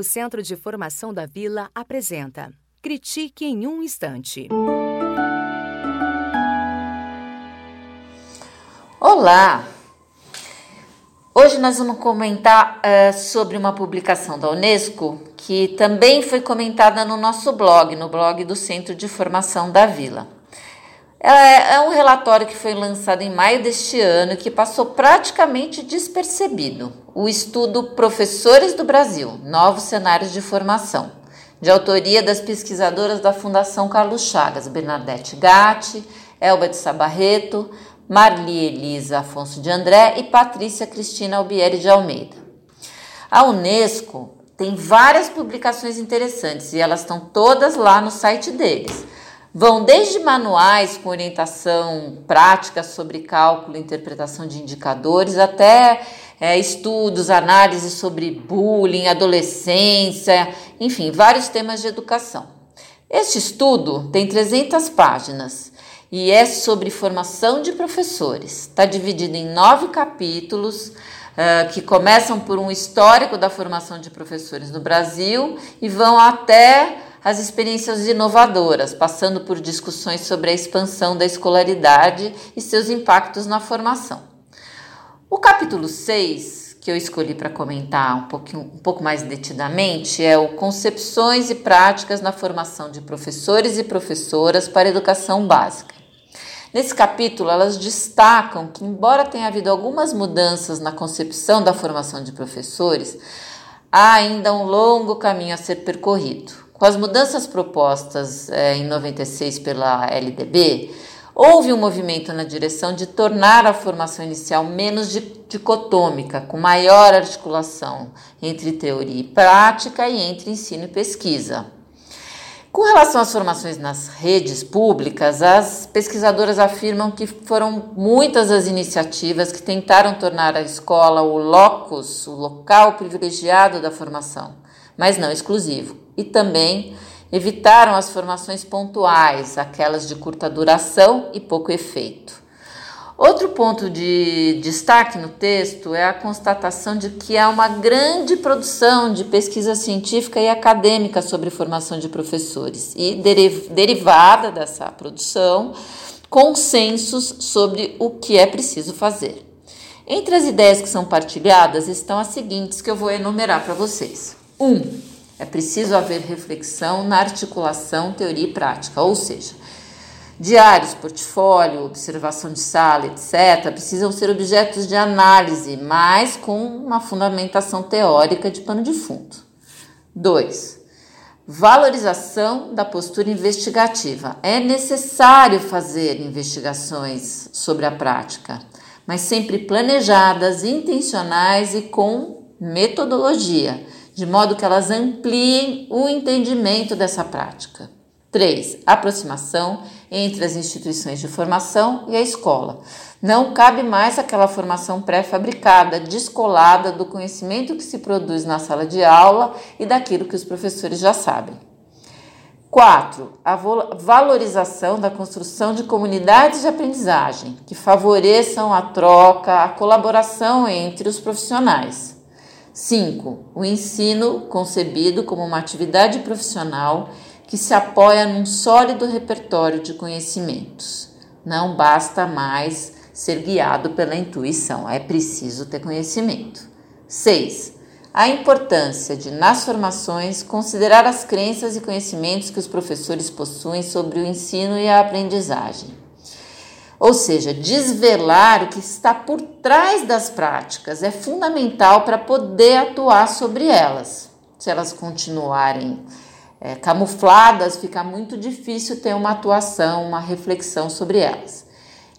O Centro de Formação da Vila apresenta Critique em um Instante. Olá! Hoje nós vamos comentar uh, sobre uma publicação da Unesco que também foi comentada no nosso blog, no blog do Centro de Formação da Vila. É, é um relatório que foi lançado em maio deste ano e que passou praticamente despercebido. O estudo Professores do Brasil Novos Cenários de Formação, de autoria das pesquisadoras da Fundação Carlos Chagas, Bernadette Gatti, Elba de Sabarreto, Marli Elisa Afonso de André e Patrícia Cristina Albieri de Almeida. A Unesco tem várias publicações interessantes e elas estão todas lá no site deles. Vão desde manuais com orientação prática sobre cálculo e interpretação de indicadores, até é, estudos, análises sobre bullying, adolescência, enfim, vários temas de educação. Este estudo tem 300 páginas e é sobre formação de professores. Está dividido em nove capítulos uh, que começam por um histórico da formação de professores no Brasil e vão até as experiências inovadoras, passando por discussões sobre a expansão da escolaridade e seus impactos na formação. O capítulo 6, que eu escolhi para comentar um, pouquinho, um pouco mais detidamente, é o Concepções e Práticas na Formação de Professores e Professoras para Educação Básica. Nesse capítulo, elas destacam que, embora tenha havido algumas mudanças na concepção da formação de professores, há ainda um longo caminho a ser percorrido. Com as mudanças propostas eh, em 96 pela LDB, houve um movimento na direção de tornar a formação inicial menos dicotômica, com maior articulação entre teoria e prática e entre ensino e pesquisa. Com relação às formações nas redes públicas, as pesquisadoras afirmam que foram muitas as iniciativas que tentaram tornar a escola o locus, o local privilegiado da formação, mas não exclusivo, e também evitaram as formações pontuais, aquelas de curta duração e pouco efeito. Outro ponto de destaque no texto é a constatação de que há uma grande produção de pesquisa científica e acadêmica sobre formação de professores e, derivada dessa produção, consensos sobre o que é preciso fazer. Entre as ideias que são partilhadas estão as seguintes que eu vou enumerar para vocês. 1. Um, é preciso haver reflexão na articulação teoria e prática, ou seja, Diários, portfólio, observação de sala, etc., precisam ser objetos de análise, mas com uma fundamentação teórica de pano de fundo. 2. Valorização da postura investigativa. É necessário fazer investigações sobre a prática, mas sempre planejadas, intencionais e com metodologia, de modo que elas ampliem o entendimento dessa prática. 3. Aproximação entre as instituições de formação e a escola. Não cabe mais aquela formação pré-fabricada, descolada do conhecimento que se produz na sala de aula e daquilo que os professores já sabem. 4. A valorização da construção de comunidades de aprendizagem que favoreçam a troca, a colaboração entre os profissionais. 5. O ensino concebido como uma atividade profissional que se apoia num sólido repertório de conhecimentos. Não basta mais ser guiado pela intuição, é preciso ter conhecimento. 6. A importância de, nas formações, considerar as crenças e conhecimentos que os professores possuem sobre o ensino e a aprendizagem. Ou seja, desvelar o que está por trás das práticas é fundamental para poder atuar sobre elas. Se elas continuarem é, camufladas, fica muito difícil ter uma atuação, uma reflexão sobre elas.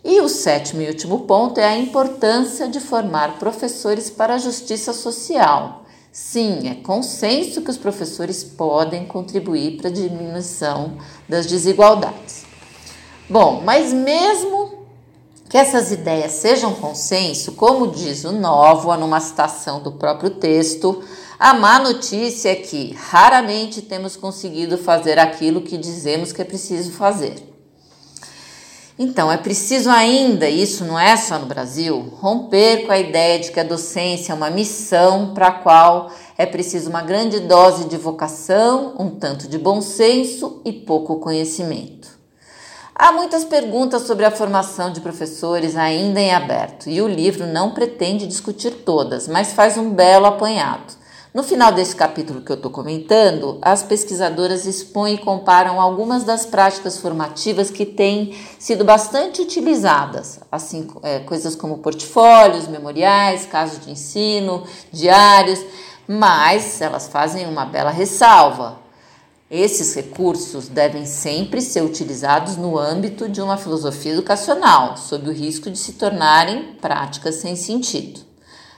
E o sétimo e último ponto é a importância de formar professores para a justiça social. Sim, é consenso que os professores podem contribuir para a diminuição das desigualdades. Bom, mas mesmo que essas ideias sejam consenso, como diz o Novo, numa citação do próprio texto, a má notícia é que raramente temos conseguido fazer aquilo que dizemos que é preciso fazer. Então, é preciso ainda, isso não é só no Brasil, romper com a ideia de que a docência é uma missão para a qual é preciso uma grande dose de vocação, um tanto de bom senso e pouco conhecimento. Há muitas perguntas sobre a formação de professores ainda em aberto e o livro não pretende discutir todas, mas faz um belo apanhado. No final desse capítulo que eu estou comentando, as pesquisadoras expõem e comparam algumas das práticas formativas que têm sido bastante utilizadas, assim é, coisas como portfólios, memoriais, casos de ensino, diários, mas elas fazem uma bela ressalva. Esses recursos devem sempre ser utilizados no âmbito de uma filosofia educacional, sob o risco de se tornarem práticas sem sentido.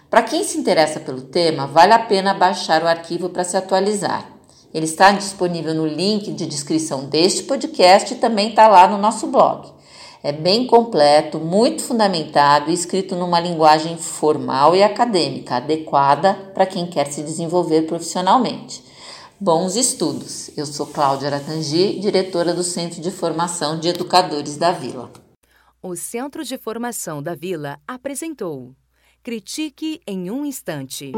Para quem se interessa pelo tema, vale a pena baixar o arquivo para se atualizar. Ele está disponível no link de descrição deste podcast e também está lá no nosso blog. É bem completo, muito fundamentado e escrito numa linguagem formal e acadêmica, adequada para quem quer se desenvolver profissionalmente. Bons estudos! Eu sou Cláudia Aratangi, diretora do Centro de Formação de Educadores da Vila. O Centro de Formação da Vila apresentou. Critique em um instante.